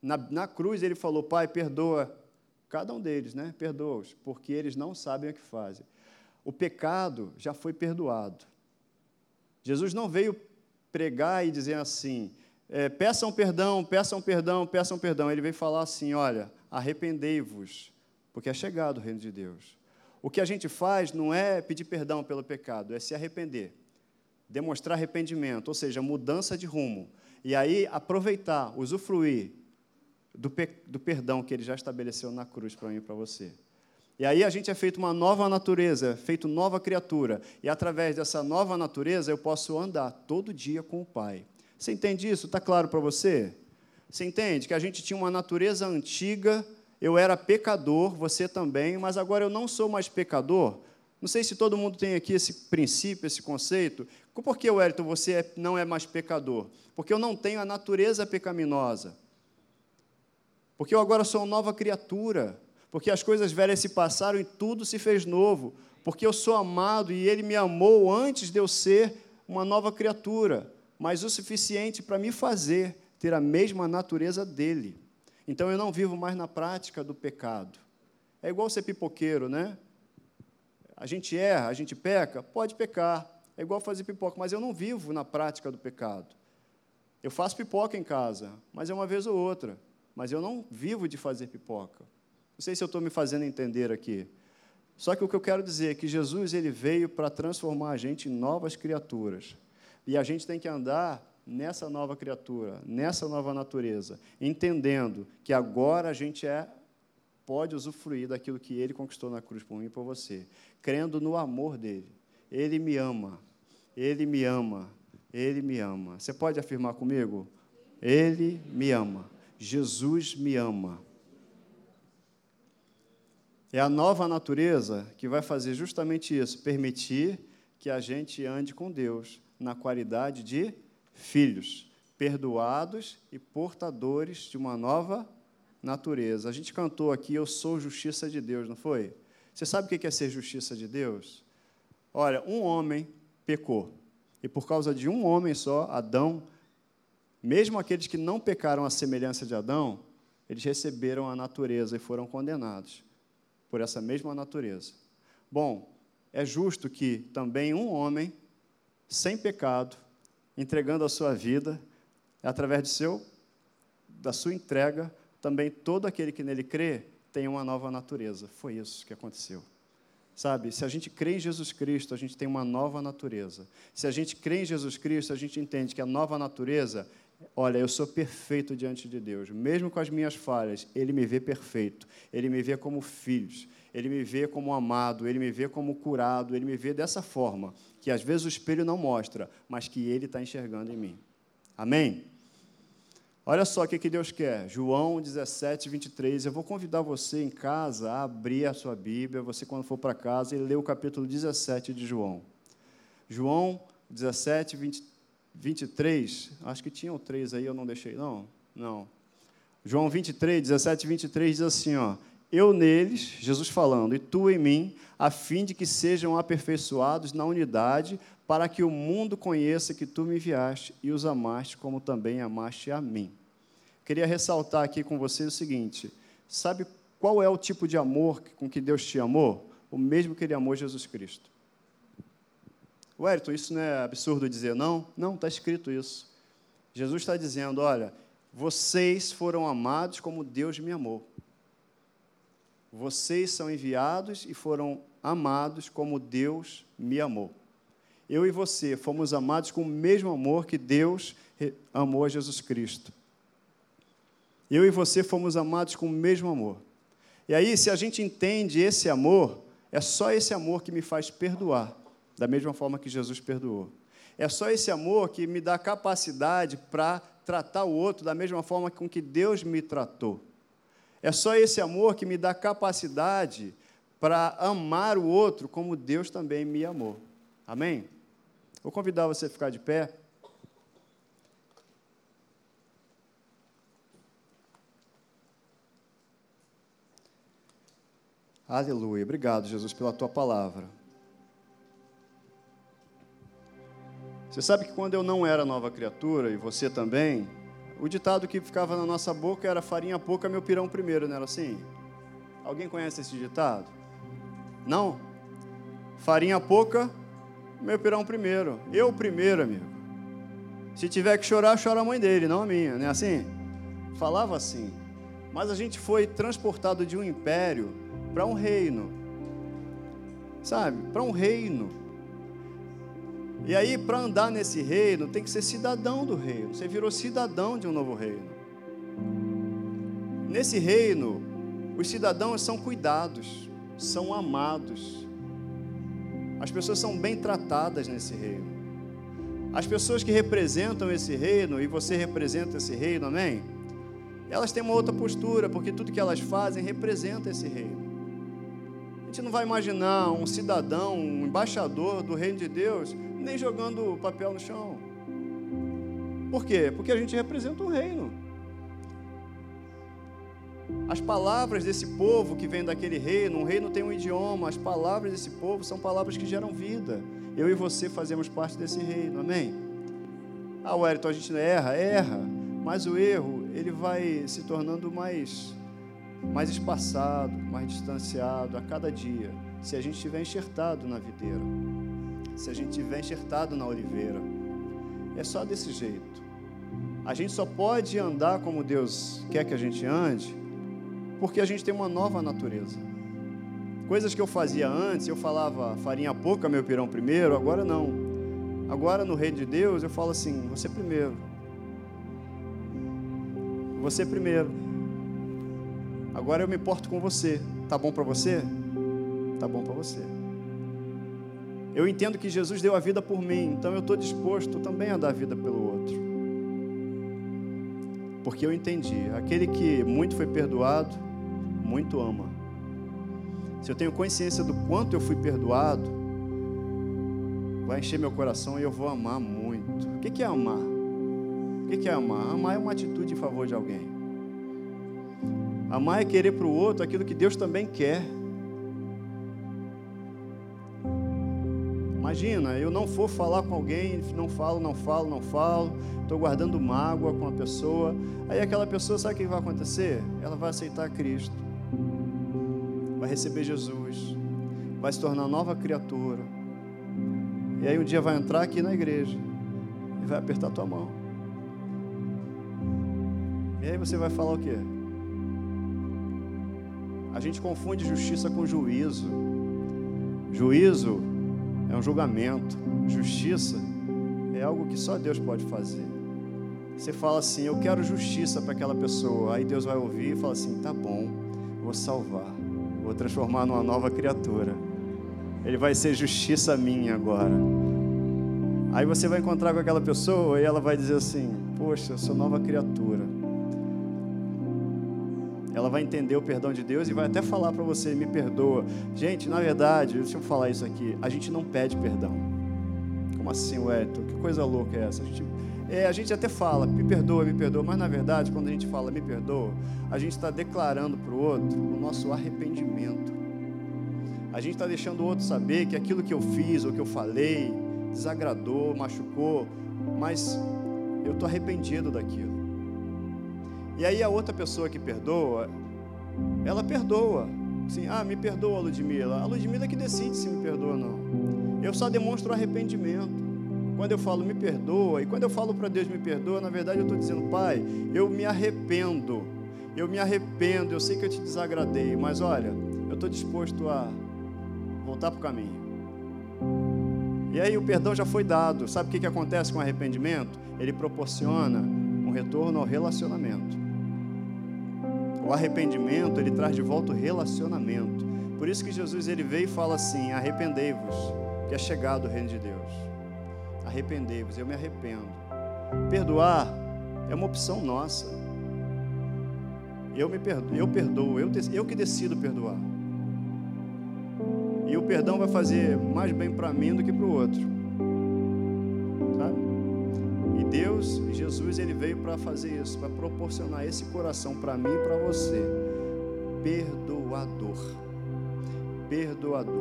Speaker 1: Na, na cruz ele falou: Pai, perdoa cada um deles, né? Perdoa-os, porque eles não sabem o que fazem. O pecado já foi perdoado. Jesus não veio pregar e dizer assim: é, peçam perdão, peçam perdão, peçam perdão. Ele veio falar assim: olha, arrependei-vos, porque é chegado o reino de Deus. O que a gente faz não é pedir perdão pelo pecado, é se arrepender, demonstrar arrependimento, ou seja, mudança de rumo. E aí aproveitar, usufruir do, pe do perdão que ele já estabeleceu na cruz para mim e para você. E aí a gente é feito uma nova natureza, feito nova criatura. E através dessa nova natureza eu posso andar todo dia com o Pai. Você entende isso? Está claro para você? Você entende que a gente tinha uma natureza antiga, eu era pecador, você também, mas agora eu não sou mais pecador. Não sei se todo mundo tem aqui esse princípio, esse conceito. Por que, Wellington, você é, não é mais pecador? Porque eu não tenho a natureza pecaminosa. Porque eu agora sou uma nova criatura. Porque as coisas velhas se passaram e tudo se fez novo. Porque eu sou amado e Ele me amou antes de eu ser uma nova criatura. Mas o suficiente para me fazer ter a mesma natureza dele. Então eu não vivo mais na prática do pecado. É igual ser pipoqueiro, né? A gente erra, a gente peca, pode pecar. É igual fazer pipoca, mas eu não vivo na prática do pecado. Eu faço pipoca em casa, mas é uma vez ou outra mas eu não vivo de fazer pipoca. Não sei se eu estou me fazendo entender aqui. Só que o que eu quero dizer é que Jesus ele veio para transformar a gente em novas criaturas. E a gente tem que andar nessa nova criatura, nessa nova natureza, entendendo que agora a gente é pode usufruir daquilo que ele conquistou na cruz por mim e por você, crendo no amor dele. Ele me ama. Ele me ama. Ele me ama. Você pode afirmar comigo? Ele me ama. Jesus me ama. É a nova natureza que vai fazer justamente isso, permitir que a gente ande com Deus na qualidade de filhos, perdoados e portadores de uma nova natureza. A gente cantou aqui, Eu sou justiça de Deus, não foi? Você sabe o que é ser justiça de Deus? Olha, um homem pecou, e por causa de um homem só, Adão, mesmo aqueles que não pecaram à semelhança de Adão, eles receberam a natureza e foram condenados por essa mesma natureza. Bom, é justo que também um homem, sem pecado, entregando a sua vida, através de seu, da sua entrega, também todo aquele que nele crê tem uma nova natureza. Foi isso que aconteceu. Sabe, se a gente crê em Jesus Cristo, a gente tem uma nova natureza. Se a gente crê em Jesus Cristo, a gente entende que a nova natureza Olha, eu sou perfeito diante de Deus, mesmo com as minhas falhas, Ele me vê perfeito, Ele me vê como filhos, Ele me vê como amado, Ele me vê como curado, Ele me vê dessa forma, que às vezes o espelho não mostra, mas que Ele está enxergando em mim. Amém? Olha só o que Deus quer. João 17, 23. Eu vou convidar você em casa a abrir a sua Bíblia, você quando for para casa, e ler o capítulo 17 de João. João 17, 23. 23, acho que tinham três aí, eu não deixei, não? Não. João 23, 17 23 diz assim, ó, eu neles, Jesus falando, e tu em mim, a fim de que sejam aperfeiçoados na unidade, para que o mundo conheça que tu me enviaste e os amaste como também amaste a mim. Queria ressaltar aqui com vocês o seguinte: sabe qual é o tipo de amor com que Deus te amou? O mesmo que ele amou Jesus Cristo. Wellington, isso não é absurdo dizer não? Não, está escrito isso. Jesus está dizendo: olha, vocês foram amados como Deus me amou. Vocês são enviados e foram amados como Deus me amou. Eu e você fomos amados com o mesmo amor que Deus amou a Jesus Cristo. Eu e você fomos amados com o mesmo amor. E aí, se a gente entende esse amor, é só esse amor que me faz perdoar, da mesma forma que Jesus perdoou. É só esse amor que me dá capacidade para tratar o outro da mesma forma com que Deus me tratou. É só esse amor que me dá capacidade para amar o outro como Deus também me amou. Amém? Vou convidar você a ficar de pé. Aleluia. Obrigado, Jesus, pela tua palavra. Você sabe que quando eu não era nova criatura, e você também, o ditado que ficava na nossa boca era farinha pouca, meu pirão primeiro, não era assim? Alguém conhece esse ditado? Não? Farinha pouca, meu pirão primeiro. Eu primeiro, amigo. Se tiver que chorar, chora a mãe dele, não a minha, não é assim? Falava assim. Mas a gente foi transportado de um império para um reino. Sabe? Para um reino. E aí, para andar nesse reino, tem que ser cidadão do reino. Você virou cidadão de um novo reino. Nesse reino, os cidadãos são cuidados, são amados. As pessoas são bem tratadas nesse reino. As pessoas que representam esse reino, e você representa esse reino, amém? Elas têm uma outra postura, porque tudo que elas fazem representa esse reino. A gente não vai imaginar um cidadão, um embaixador do reino de Deus, nem jogando papel no chão. Por quê? Porque a gente representa um reino. As palavras desse povo que vem daquele reino, um reino tem um idioma, as palavras desse povo são palavras que geram vida. Eu e você fazemos parte desse reino, amém? Ah, Wellington, a gente erra, erra, mas o erro, ele vai se tornando mais mais espaçado, mais distanciado a cada dia, se a gente estiver enxertado na videira, se a gente estiver enxertado na oliveira. É só desse jeito. A gente só pode andar como Deus quer que a gente ande, porque a gente tem uma nova natureza. Coisas que eu fazia antes, eu falava farinha pouca, meu pirão primeiro, agora não. Agora no reino de Deus eu falo assim: você primeiro. Você primeiro. Agora eu me importo com você. Tá bom para você? Tá bom para você. Eu entendo que Jesus deu a vida por mim, então eu estou disposto também a dar a vida pelo outro. Porque eu entendi, aquele que muito foi perdoado, muito ama. Se eu tenho consciência do quanto eu fui perdoado, vai encher meu coração e eu vou amar muito. O que é amar? O que é amar? Amar é uma atitude em favor de alguém. Amar é querer para o outro aquilo que Deus também quer. Imagina, eu não for falar com alguém, não falo, não falo, não falo, estou guardando mágoa com a pessoa. Aí aquela pessoa, sabe o que vai acontecer? Ela vai aceitar Cristo, vai receber Jesus, vai se tornar nova criatura. E aí um dia vai entrar aqui na igreja e vai apertar tua mão. E aí você vai falar o quê? A gente confunde justiça com juízo. Juízo é um julgamento. Justiça é algo que só Deus pode fazer. Você fala assim: Eu quero justiça para aquela pessoa. Aí Deus vai ouvir e fala assim: Tá bom, vou salvar, vou transformar numa nova criatura. Ele vai ser justiça minha agora. Aí você vai encontrar com aquela pessoa e ela vai dizer assim: Poxa, eu sou nova criatura ela vai entender o perdão de Deus e vai até falar para você: me perdoa. Gente, na verdade, deixa eu falar isso aqui: a gente não pede perdão. Como assim, Wellington? Que coisa louca é essa? A gente, é, a gente até fala, me perdoa, me perdoa, mas na verdade, quando a gente fala me perdoa, a gente está declarando para o outro o nosso arrependimento. A gente está deixando o outro saber que aquilo que eu fiz ou que eu falei desagradou, machucou, mas eu estou arrependido daquilo. E aí a outra pessoa que perdoa, ela perdoa. Assim, ah, me perdoa, Ludmila. A Ludmila que decide se me perdoa ou não. Eu só demonstro arrependimento. Quando eu falo me perdoa, e quando eu falo para Deus me perdoa, na verdade eu estou dizendo, Pai, eu me arrependo, eu me arrependo, eu sei que eu te desagradei, mas olha, eu estou disposto a voltar para o caminho. E aí o perdão já foi dado. Sabe o que, que acontece com o arrependimento? Ele proporciona um retorno ao relacionamento. O arrependimento, ele traz de volta o relacionamento. Por isso que Jesus ele veio e fala assim: arrependei-vos, que é chegado o reino de Deus. Arrependei-vos, eu me arrependo. Perdoar é uma opção nossa. Eu me perdoo, eu perdoo, eu, eu que decido perdoar. E o perdão vai fazer mais bem para mim do que para o outro. Deus, Jesus, ele veio para fazer isso, para proporcionar esse coração para mim e para você. Perdoador. Perdoador.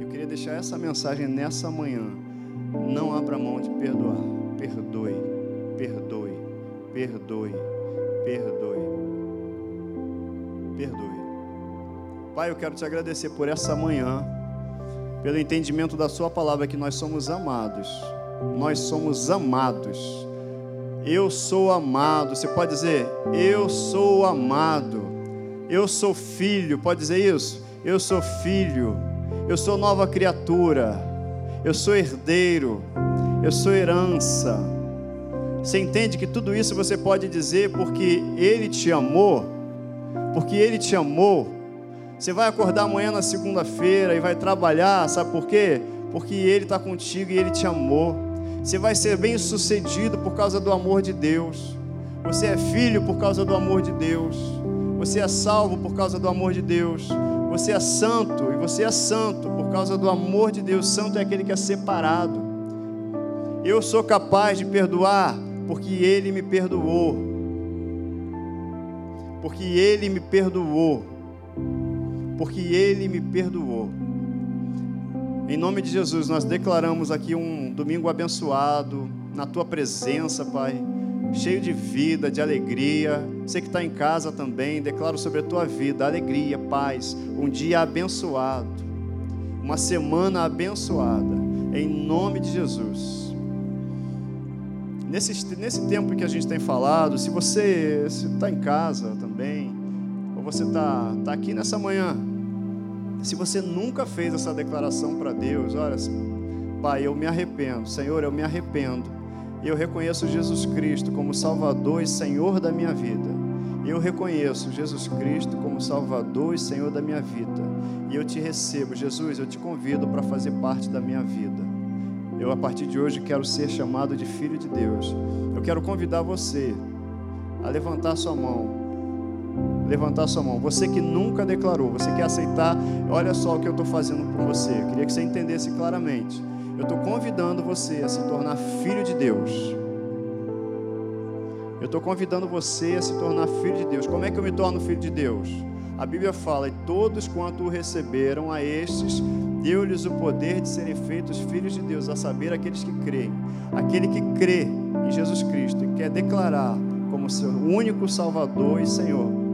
Speaker 1: Eu queria deixar essa mensagem nessa manhã. Não abra mão de perdoar. Perdoe, perdoe, perdoe, perdoe. Perdoe. Pai, eu quero te agradecer por essa manhã, pelo entendimento da Sua palavra que nós somos amados. Nós somos amados. Eu sou amado. Você pode dizer, eu sou amado. Eu sou filho. Pode dizer isso? Eu sou filho. Eu sou nova criatura. Eu sou herdeiro. Eu sou herança. Você entende que tudo isso você pode dizer porque Ele te amou? Porque Ele te amou você vai acordar amanhã na segunda-feira e vai trabalhar, sabe por quê? Porque Ele está contigo e Ele te amou. Você vai ser bem sucedido por causa do amor de Deus. Você é filho por causa do amor de Deus. Você é salvo por causa do amor de Deus. Você é santo e você é santo por causa do amor de Deus. Santo é aquele que é separado. Eu sou capaz de perdoar porque Ele me perdoou. Porque Ele me perdoou porque Ele me perdoou. Em nome de Jesus, nós declaramos aqui um domingo abençoado, na Tua presença, Pai, cheio de vida, de alegria. Você que está em casa também, declaro sobre a Tua vida alegria, paz, um dia abençoado, uma semana abençoada, em nome de Jesus. Nesse, nesse tempo que a gente tem falado, se você está em casa também, você está tá aqui nessa manhã, se você nunca fez essa declaração para Deus, olha, Pai, eu me arrependo, Senhor, eu me arrependo, eu reconheço Jesus Cristo como Salvador e Senhor da minha vida. Eu reconheço Jesus Cristo como Salvador e Senhor da minha vida. E eu te recebo, Jesus, eu te convido para fazer parte da minha vida. Eu, a partir de hoje, quero ser chamado de filho de Deus. Eu quero convidar você a levantar sua mão levantar sua mão. Você que nunca declarou, você quer aceitar, olha só o que eu estou fazendo por você. Eu queria que você entendesse claramente. Eu estou convidando você a se tornar filho de Deus. Eu estou convidando você a se tornar filho de Deus. Como é que eu me torno filho de Deus? A Bíblia fala: e todos quanto o receberam, a estes deu-lhes o poder de serem feitos filhos de Deus, a saber, aqueles que creem. Aquele que crê em Jesus Cristo e quer declarar como seu único Salvador e Senhor,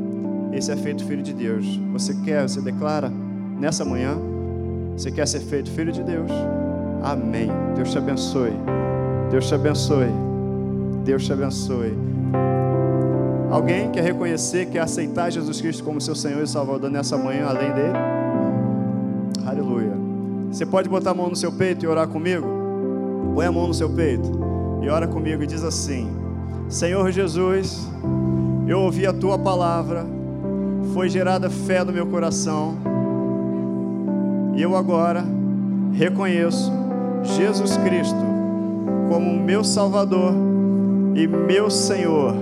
Speaker 1: esse é feito filho de Deus. Você quer, você declara nessa manhã, você quer ser feito filho de Deus? Amém. Deus te abençoe. Deus te abençoe. Deus te abençoe. Alguém quer reconhecer, quer aceitar Jesus Cristo como seu Senhor e Salvador nessa manhã, além dele? Aleluia. Você pode botar a mão no seu peito e orar comigo? Põe a mão no seu peito e ora comigo e diz assim: Senhor Jesus, eu ouvi a tua palavra foi gerada fé no meu coração. E eu agora reconheço Jesus Cristo como meu Salvador e meu Senhor,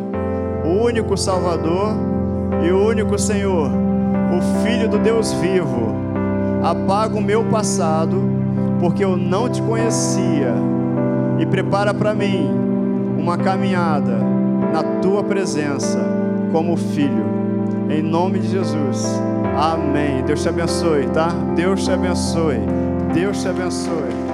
Speaker 1: o único Salvador e o único Senhor, o Filho do Deus vivo. Apaga o meu passado, porque eu não te conhecia, e prepara para mim uma caminhada na tua presença como filho. Em nome de Jesus. Amém. Deus te abençoe, tá? Deus te abençoe. Deus te abençoe.